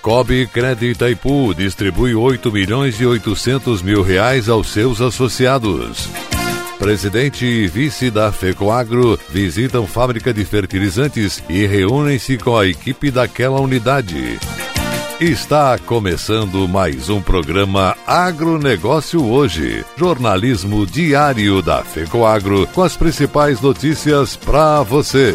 Cicobi Crédito Itaipu distribui 8 milhões e 800 mil reais aos seus associados. Presidente e vice da FECOAGRO visitam fábrica de fertilizantes e reúnem-se com a equipe daquela unidade. Está começando mais um programa Agronegócio Hoje, jornalismo diário da FECOAGRO com as principais notícias para você.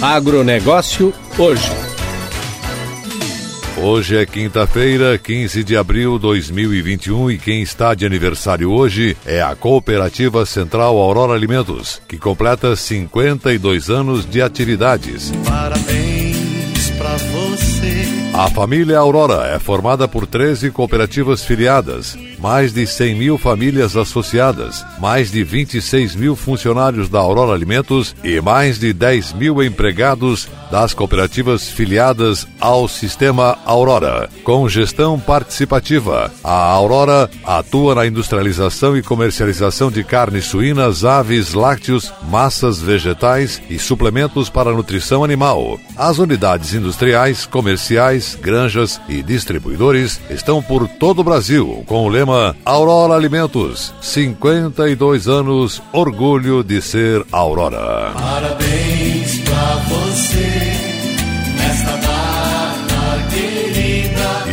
Agronegócio hoje. Hoje é quinta-feira, 15 de abril de 2021 e quem está de aniversário hoje é a Cooperativa Central Aurora Alimentos, que completa 52 anos de atividades. Parabéns pra você. A família Aurora é formada por 13 cooperativas filiadas, mais de 100 mil famílias associadas, mais de 26 mil funcionários da Aurora Alimentos e mais de 10 mil empregados das cooperativas filiadas ao Sistema Aurora. Com gestão participativa, a Aurora atua na industrialização e comercialização de carnes suínas, aves, lácteos, massas vegetais e suplementos para nutrição animal. As unidades industriais, comerciais, granjas e distribuidores estão por todo o Brasil com o lema Aurora Alimentos. 52 anos, orgulho de ser Aurora. Parabéns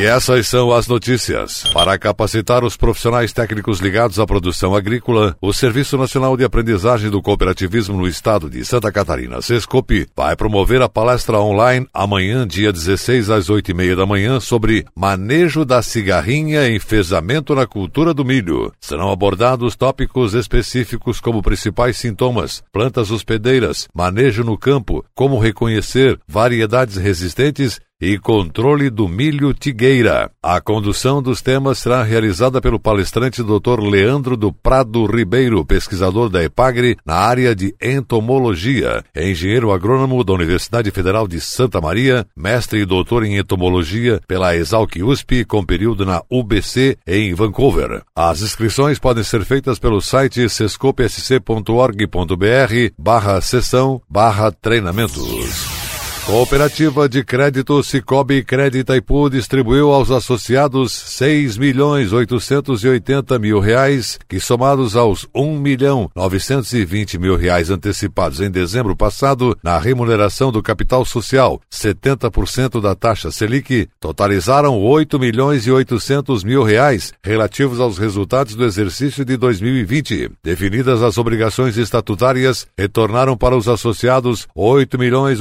E essas são as notícias. Para capacitar os profissionais técnicos ligados à produção agrícola, o Serviço Nacional de Aprendizagem do Cooperativismo no Estado de Santa Catarina, SESCOP, vai promover a palestra online amanhã, dia 16 às 8 e meia da manhã, sobre manejo da cigarrinha e enfesamento na cultura do milho. Serão abordados tópicos específicos como principais sintomas, plantas hospedeiras, manejo no campo, como reconhecer variedades resistentes e controle do milho tigueira. A condução dos temas será realizada pelo palestrante Dr. Leandro do Prado Ribeiro, pesquisador da EPAGRE na área de entomologia, engenheiro agrônomo da Universidade Federal de Santa Maria, mestre e doutor em entomologia pela Exalc USP, com período na UBC em Vancouver. As inscrições podem ser feitas pelo site sescopsc.org.br barra sessão barra treinamentos. Cooperativa de Crédito Cicobi Crédito Itaipu distribuiu aos associados 6 milhões 880 mil reais, que somados aos 1 milhão 920 mil reais antecipados em dezembro passado na remuneração do capital social, 70% da taxa Selic, totalizaram 8 milhões e 800 mil reais relativos aos resultados do exercício de 2020. Definidas as obrigações estatutárias, retornaram para os associados 8 milhões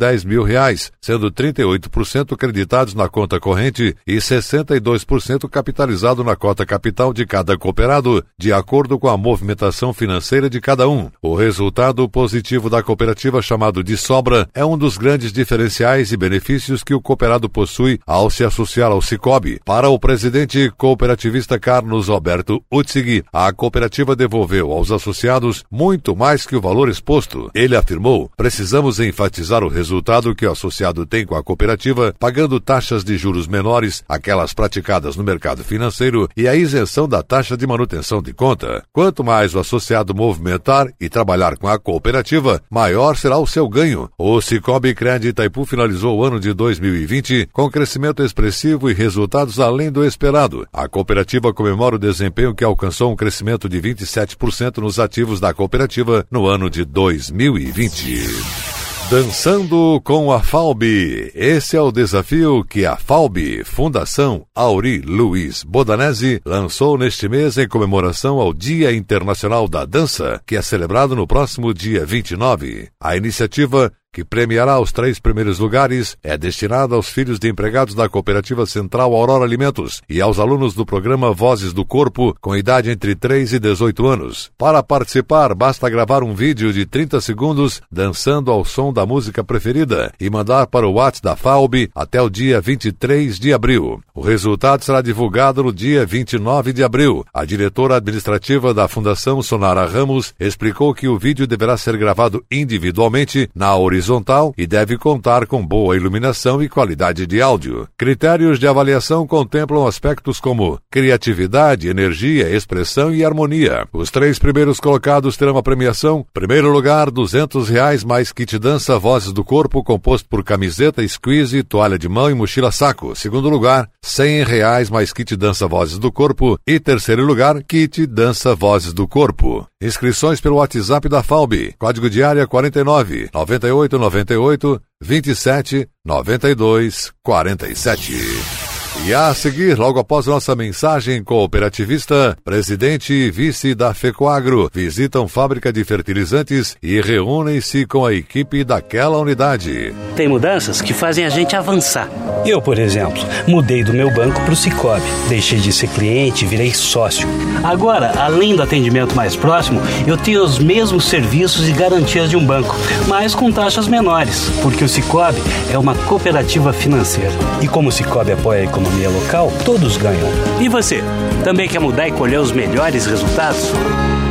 810 mil reais, sendo 38% creditados na conta corrente e 62% capitalizado na cota capital de cada cooperado, de acordo com a movimentação financeira de cada um. O resultado positivo da cooperativa chamado de sobra é um dos grandes diferenciais e benefícios que o cooperado possui ao se associar ao Cicobi. Para o presidente cooperativista Carlos Alberto Utzig, a cooperativa devolveu aos associados muito mais que o valor exposto. Ele afirmou: "Precisamos enfatizar o resultado resultado que o associado tem com a cooperativa, pagando taxas de juros menores, aquelas praticadas no mercado financeiro, e a isenção da taxa de manutenção de conta. Quanto mais o associado movimentar e trabalhar com a cooperativa, maior será o seu ganho. O Cicobi Crédito Itaipu finalizou o ano de 2020 com crescimento expressivo e resultados além do esperado. A cooperativa comemora o desempenho que alcançou um crescimento de 27% nos ativos da cooperativa no ano de 2020. Dançando com a FALB. Esse é o desafio que a FALB, Fundação Auri Luiz Bodanese, lançou neste mês em comemoração ao Dia Internacional da Dança, que é celebrado no próximo dia 29. A iniciativa que premiará os três primeiros lugares, é destinada aos filhos de empregados da Cooperativa Central Aurora Alimentos e aos alunos do programa Vozes do Corpo com idade entre 3 e 18 anos. Para participar, basta gravar um vídeo de 30 segundos dançando ao som da música preferida e mandar para o WhatsApp da FAUB até o dia 23 de abril. O resultado será divulgado no dia 29 de abril. A diretora administrativa da Fundação Sonara Ramos explicou que o vídeo deverá ser gravado individualmente na horizontal e deve contar com boa iluminação e qualidade de áudio. Critérios de avaliação contemplam aspectos como criatividade, energia, expressão e harmonia. Os três primeiros colocados terão a premiação. Primeiro lugar, duzentos reais mais kit dança Vozes do Corpo, composto por camiseta, squeeze, toalha de mão e mochila saco. Segundo lugar, cem reais mais kit dança Vozes do Corpo. E terceiro lugar, kit dança Vozes do Corpo. Inscrições pelo WhatsApp da FAUB. Código de área 49 98 98 27 92 47. E a seguir, logo após nossa mensagem cooperativista, presidente e vice da FECOAGRO visitam fábrica de fertilizantes e reúnem-se com a equipe daquela unidade. Tem mudanças que fazem a gente avançar. Eu, por exemplo, mudei do meu banco para o Cicobi. Deixei de ser cliente e virei sócio. Agora, além do atendimento mais próximo, eu tenho os mesmos serviços e garantias de um banco, mas com taxas menores, porque o Cicobi é uma cooperativa financeira. E como o Cicobi apoia a economia economia local, todos ganham. E você? Também quer mudar e colher os melhores resultados?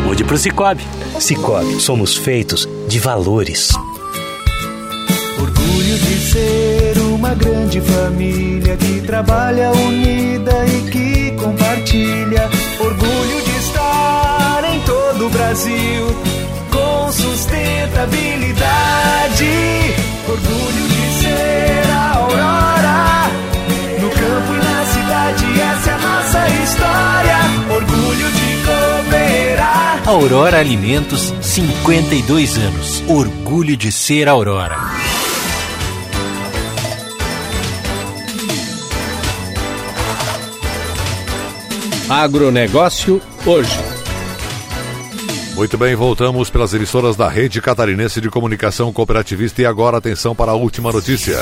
Mude para o Cicobi. Cicobi, somos feitos de valores. Orgulho de ser uma grande família que trabalha unida e que compartilha. Orgulho de estar em todo o Brasil com sustentabilidade. Aurora Alimentos, 52 anos. Orgulho de ser Aurora. Agronegócio hoje. Muito bem, voltamos pelas emissoras da Rede Catarinense de Comunicação Cooperativista e agora atenção para a última notícia.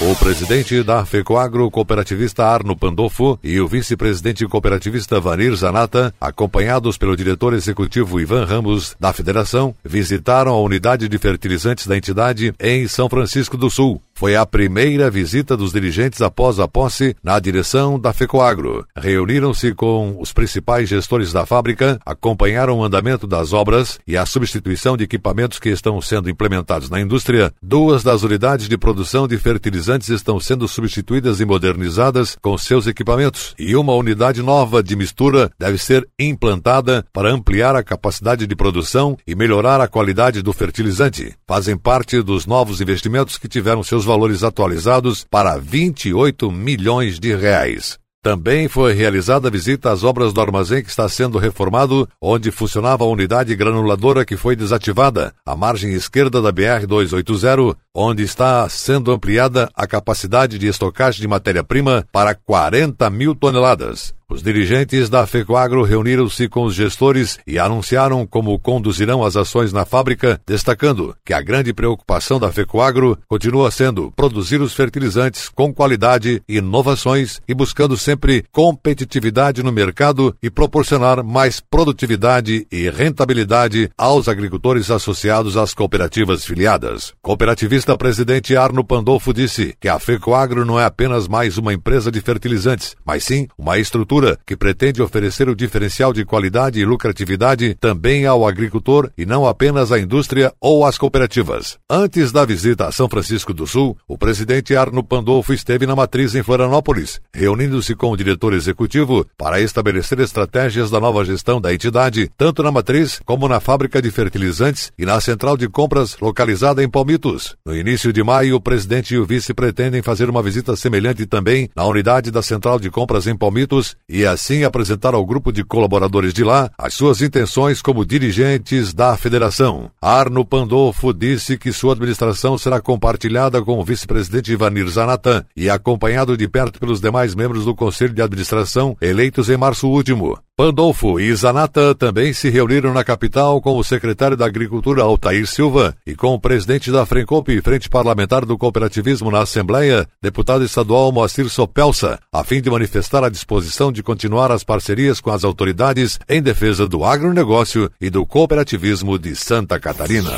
O presidente da FECOAGRO cooperativista Arno Pandolfo e o vice-presidente cooperativista Vanir Zanata, acompanhados pelo diretor executivo Ivan Ramos da federação, visitaram a unidade de fertilizantes da entidade em São Francisco do Sul. Foi a primeira visita dos dirigentes após a posse na direção da FECOAGRO. Reuniram-se com os principais gestores da fábrica, acompanharam o andamento das obras e a substituição de equipamentos que estão sendo implementados na indústria. Duas das unidades de produção de fertilizantes estão sendo substituídas e modernizadas com seus equipamentos, e uma unidade nova de mistura deve ser implantada para ampliar a capacidade de produção e melhorar a qualidade do fertilizante. Fazem parte dos novos investimentos que tiveram seus valores atualizados para 28 milhões de reais. Também foi realizada a visita às obras do armazém que está sendo reformado, onde funcionava a unidade granuladora que foi desativada, à margem esquerda da BR-280, onde está sendo ampliada a capacidade de estocagem de matéria-prima para 40 mil toneladas. Os dirigentes da FECOAGRO reuniram-se com os gestores e anunciaram como conduzirão as ações na fábrica, destacando que a grande preocupação da FECOAGRO continua sendo produzir os fertilizantes com qualidade, inovações e buscando sempre competitividade no mercado e proporcionar mais produtividade e rentabilidade aos agricultores associados às cooperativas filiadas. Cooperativista presidente Arno Pandolfo disse que a FECOAGRO não é apenas mais uma empresa de fertilizantes, mas sim uma estrutura que pretende oferecer o diferencial de qualidade e lucratividade também ao agricultor e não apenas à indústria ou às cooperativas. Antes da visita a São Francisco do Sul, o presidente Arno Pandolfo esteve na matriz em Florianópolis, reunindo-se com o diretor executivo para estabelecer estratégias da nova gestão da entidade, tanto na matriz como na fábrica de fertilizantes e na central de compras localizada em Palmitos. No início de maio, o presidente e o vice pretendem fazer uma visita semelhante também na unidade da central de compras em Palmitos e assim apresentar ao grupo de colaboradores de lá as suas intenções como dirigentes da federação. Arno Pandolfo disse que sua administração será compartilhada com o vice-presidente Ivanir Zanatan e acompanhado de perto pelos demais membros do conselho de administração eleitos em março último. Pandolfo e Zanata também se reuniram na capital com o secretário da Agricultura Altair Silva e com o presidente da Frencop, Frente Parlamentar do Cooperativismo na Assembleia, deputado estadual Moacir Sopelsa, a fim de manifestar a disposição de continuar as parcerias com as autoridades em defesa do agronegócio e do cooperativismo de Santa Catarina.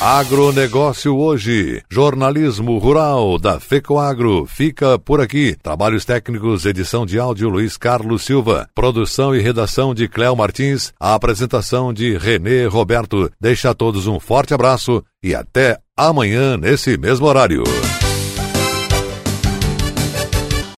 Agronegócio hoje. Jornalismo rural da FECOAGro fica por aqui. Trabalhos técnicos, edição de áudio Luiz Carlos Silva. Produção e redação de Cléo Martins. A apresentação de Renê Roberto. Deixa a todos um forte abraço e até amanhã nesse mesmo horário.